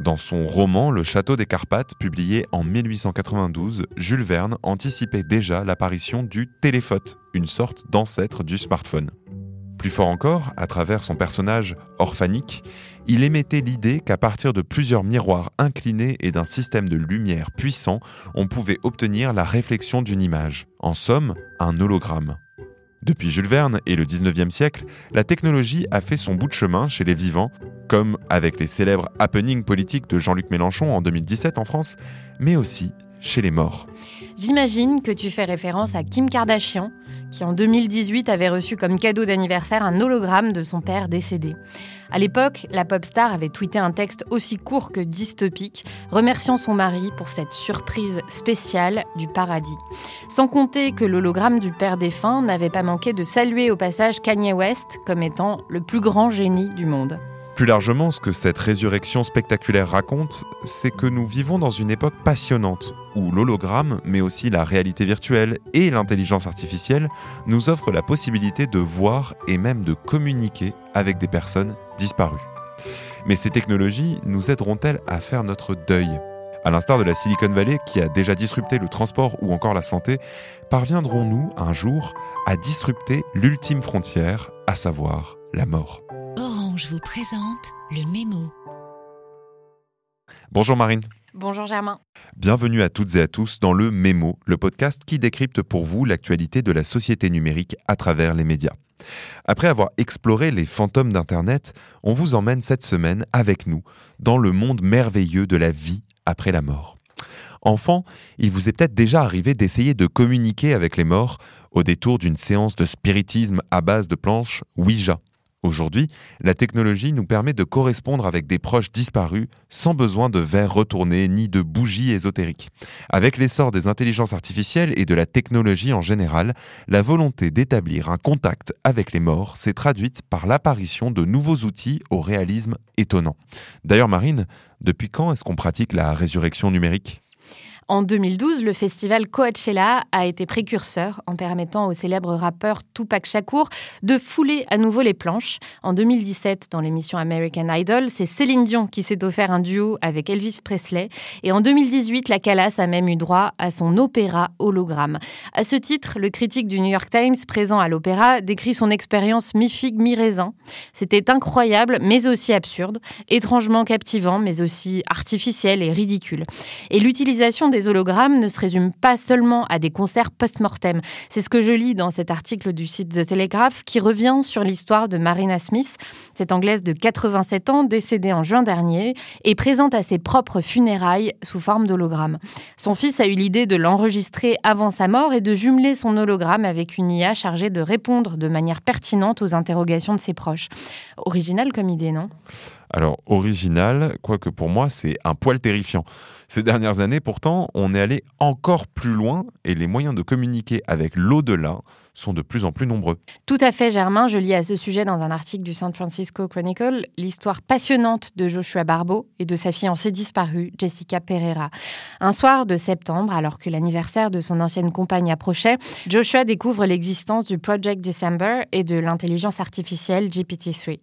Dans son roman Le Château des Carpates, publié en 1892, Jules Verne anticipait déjà l'apparition du téléphone, une sorte d'ancêtre du smartphone. Plus fort encore, à travers son personnage orphanique, il émettait l'idée qu'à partir de plusieurs miroirs inclinés et d'un système de lumière puissant, on pouvait obtenir la réflexion d'une image. En somme, un hologramme. Depuis Jules Verne et le 19e siècle, la technologie a fait son bout de chemin chez les vivants, comme avec les célèbres happenings politiques de Jean-Luc Mélenchon en 2017 en France, mais aussi chez les morts. J'imagine que tu fais référence à Kim Kardashian, qui en 2018 avait reçu comme cadeau d'anniversaire un hologramme de son père décédé. À l'époque, la pop star avait tweeté un texte aussi court que dystopique, remerciant son mari pour cette surprise spéciale du paradis. Sans compter que l'hologramme du père défunt n'avait pas manqué de saluer au passage Kanye West comme étant le plus grand génie du monde. Plus largement, ce que cette résurrection spectaculaire raconte, c'est que nous vivons dans une époque passionnante, où l'hologramme, mais aussi la réalité virtuelle et l'intelligence artificielle, nous offrent la possibilité de voir et même de communiquer avec des personnes disparues. Mais ces technologies nous aideront-elles à faire notre deuil? À l'instar de la Silicon Valley qui a déjà disrupté le transport ou encore la santé, parviendrons-nous un jour à disrupter l'ultime frontière, à savoir la mort? Je vous présente le mémo. Bonjour Marine. Bonjour Germain. Bienvenue à toutes et à tous dans le Mémo, le podcast qui décrypte pour vous l'actualité de la société numérique à travers les médias. Après avoir exploré les fantômes d'Internet, on vous emmène cette semaine avec nous dans le monde merveilleux de la vie après la mort. Enfant, il vous est peut-être déjà arrivé d'essayer de communiquer avec les morts au détour d'une séance de spiritisme à base de planches Ouija. Aujourd'hui, la technologie nous permet de correspondre avec des proches disparus sans besoin de verres retournés ni de bougies ésotériques. Avec l'essor des intelligences artificielles et de la technologie en général, la volonté d'établir un contact avec les morts s'est traduite par l'apparition de nouveaux outils au réalisme étonnant. D'ailleurs, Marine, depuis quand est-ce qu'on pratique la résurrection numérique? En 2012, le festival Coachella a été précurseur en permettant au célèbre rappeur Tupac Shakur de fouler à nouveau les planches. En 2017, dans l'émission American Idol, c'est Céline Dion qui s'est offert un duo avec Elvis Presley. Et en 2018, la Calas a même eu droit à son opéra hologramme. À ce titre, le critique du New York Times présent à l'opéra décrit son expérience mi-figue, mi-raisin. C'était incroyable, mais aussi absurde, étrangement captivant, mais aussi artificiel et ridicule. Et l'utilisation des hologrammes ne se résument pas seulement à des concerts post-mortem. C'est ce que je lis dans cet article du site The Telegraph qui revient sur l'histoire de Marina Smith, cette Anglaise de 87 ans décédée en juin dernier et présente à ses propres funérailles sous forme d'hologramme. Son fils a eu l'idée de l'enregistrer avant sa mort et de jumeler son hologramme avec une IA chargée de répondre de manière pertinente aux interrogations de ses proches. Original comme idée, non? Alors, original, quoique pour moi, c'est un poil terrifiant. Ces dernières années, pourtant, on est allé encore plus loin et les moyens de communiquer avec l'au-delà sont de plus en plus nombreux. Tout à fait, Germain. Je lis à ce sujet dans un article du San Francisco Chronicle l'histoire passionnante de Joshua Barbeau et de sa fiancée disparue, Jessica Pereira. Un soir de septembre, alors que l'anniversaire de son ancienne compagne approchait, Joshua découvre l'existence du Project December et de l'intelligence artificielle GPT-3.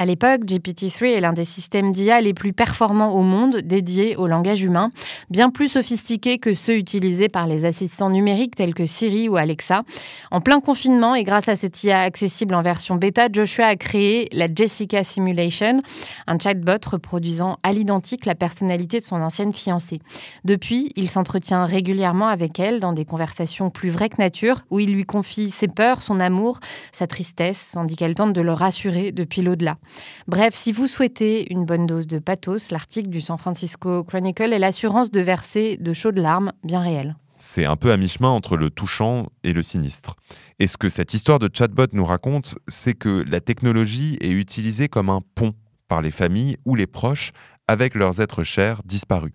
À l'époque, GPT-3 est l'un des systèmes d'IA les plus performants au monde dédiés au langage humain, bien plus sophistiqué que ceux utilisés par les assistants numériques tels que Siri ou Alexa. En plein confinement et grâce à cette IA accessible en version bêta, Joshua a créé la Jessica Simulation, un chatbot reproduisant à l'identique la personnalité de son ancienne fiancée. Depuis, il s'entretient régulièrement avec elle dans des conversations plus vraies que nature, où il lui confie ses peurs, son amour, sa tristesse, tandis qu'elle tente de le rassurer depuis l'au-delà. Bref, si vous souhaitez une bonne dose de pathos, l'article du San Francisco Chronicle est l'assurance de verser de chaudes larmes bien réelles. C'est un peu à mi-chemin entre le touchant et le sinistre. Et ce que cette histoire de chatbot nous raconte, c'est que la technologie est utilisée comme un pont par les familles ou les proches avec leurs êtres chers disparus.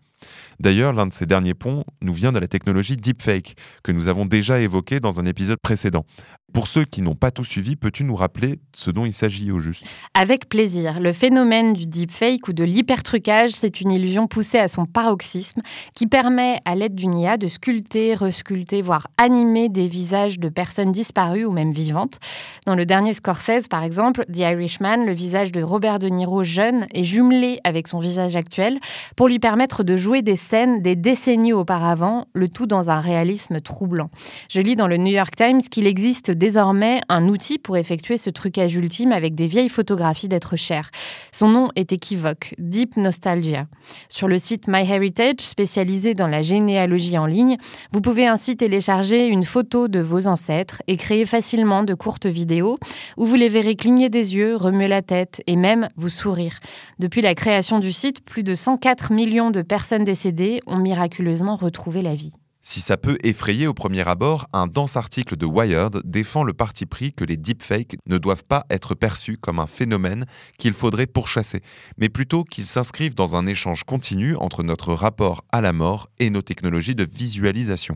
D'ailleurs, l'un de ces derniers ponts nous vient de la technologie deepfake, que nous avons déjà évoquée dans un épisode précédent. Pour ceux qui n'ont pas tout suivi, peux-tu nous rappeler ce dont il s'agit au juste? Avec plaisir. Le phénomène du deepfake ou de l'hypertrucage, c'est une illusion poussée à son paroxysme qui permet, à l'aide d'une IA, de sculpter, resculpter, voire animer des visages de personnes disparues ou même vivantes. Dans le dernier Scorsese, par exemple, The Irishman, le visage de Robert De Niro jeune est jumelé avec son visage actuel pour lui permettre de jouer des scènes des décennies auparavant, le tout dans un réalisme troublant. Je lis dans le New York Times qu'il existe désormais un outil pour effectuer ce trucage ultime avec des vieilles photographies d'êtres chers. Son nom est équivoque, Deep Nostalgia. Sur le site MyHeritage, spécialisé dans la généalogie en ligne, vous pouvez ainsi télécharger une photo de vos ancêtres et créer facilement de courtes vidéos où vous les verrez cligner des yeux, remuer la tête et même vous sourire. Depuis la création du site, plus de 104 millions de personnes décédées ont miraculeusement retrouvé la vie. Si ça peut effrayer au premier abord, un dense article de Wired défend le parti pris que les deepfakes ne doivent pas être perçus comme un phénomène qu'il faudrait pourchasser, mais plutôt qu'ils s'inscrivent dans un échange continu entre notre rapport à la mort et nos technologies de visualisation.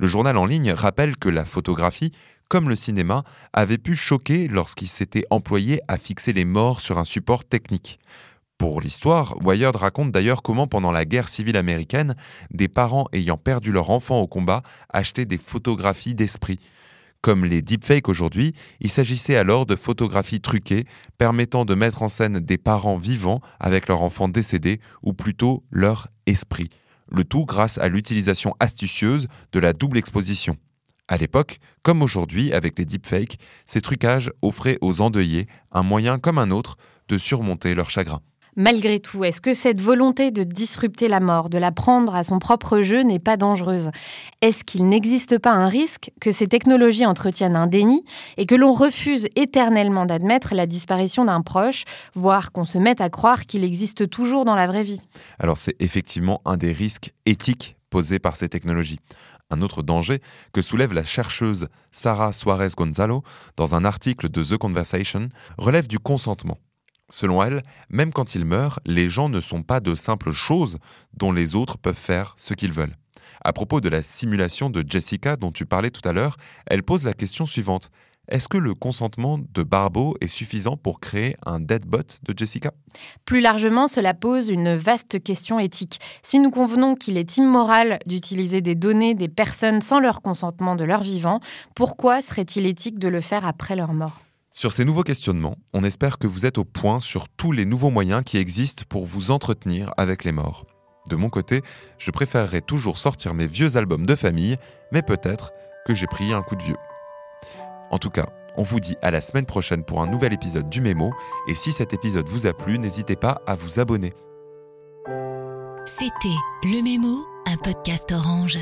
Le journal en ligne rappelle que la photographie, comme le cinéma, avait pu choquer lorsqu'il s'était employé à fixer les morts sur un support technique. Pour l'histoire, Wired raconte d'ailleurs comment pendant la guerre civile américaine, des parents ayant perdu leur enfant au combat achetaient des photographies d'esprit. Comme les deepfakes aujourd'hui, il s'agissait alors de photographies truquées permettant de mettre en scène des parents vivants avec leur enfant décédé, ou plutôt leur esprit. Le tout grâce à l'utilisation astucieuse de la double exposition. À l'époque, comme aujourd'hui avec les deepfakes, ces trucages offraient aux endeuillés un moyen comme un autre de surmonter leur chagrin. Malgré tout, est-ce que cette volonté de disrupter la mort, de la prendre à son propre jeu n'est pas dangereuse? Est-ce qu'il n'existe pas un risque que ces technologies entretiennent un déni et que l'on refuse éternellement d'admettre la disparition d'un proche, voire qu'on se mette à croire qu'il existe toujours dans la vraie vie? Alors c'est effectivement un des risques éthiques posés par ces technologies. Un autre danger que soulève la chercheuse Sarah Suarez Gonzalo dans un article de The Conversation relève du consentement. Selon elle, même quand ils meurent, les gens ne sont pas de simples choses dont les autres peuvent faire ce qu'ils veulent. À propos de la simulation de Jessica dont tu parlais tout à l'heure, elle pose la question suivante. Est-ce que le consentement de Barbeau est suffisant pour créer un deadbot de Jessica? Plus largement, cela pose une vaste question éthique. Si nous convenons qu'il est immoral d'utiliser des données des personnes sans leur consentement de leur vivant, pourquoi serait-il éthique de le faire après leur mort? Sur ces nouveaux questionnements, on espère que vous êtes au point sur tous les nouveaux moyens qui existent pour vous entretenir avec les morts. De mon côté, je préférerais toujours sortir mes vieux albums de famille, mais peut-être que j'ai pris un coup de vieux. En tout cas, on vous dit à la semaine prochaine pour un nouvel épisode du Mémo, et si cet épisode vous a plu, n'hésitez pas à vous abonner. C'était Le Mémo, un podcast orange.